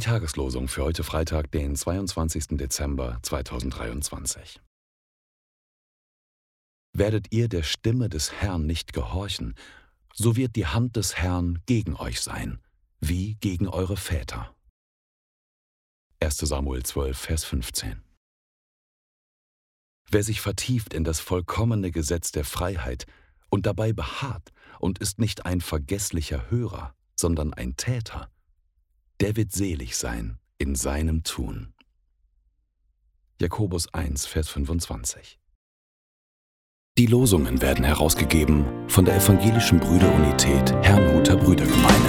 Tageslosung für heute Freitag, den 22. Dezember 2023. Werdet ihr der Stimme des Herrn nicht gehorchen, so wird die Hand des Herrn gegen euch sein, wie gegen eure Väter. 1 Samuel 12, Vers 15. Wer sich vertieft in das vollkommene Gesetz der Freiheit und dabei beharrt und ist nicht ein vergesslicher Hörer, sondern ein Täter, der wird selig sein in seinem Tun. Jakobus 1, Vers 25. Die Losungen werden herausgegeben von der Evangelischen Brüderunität Herrnhuter Brüdergemeine.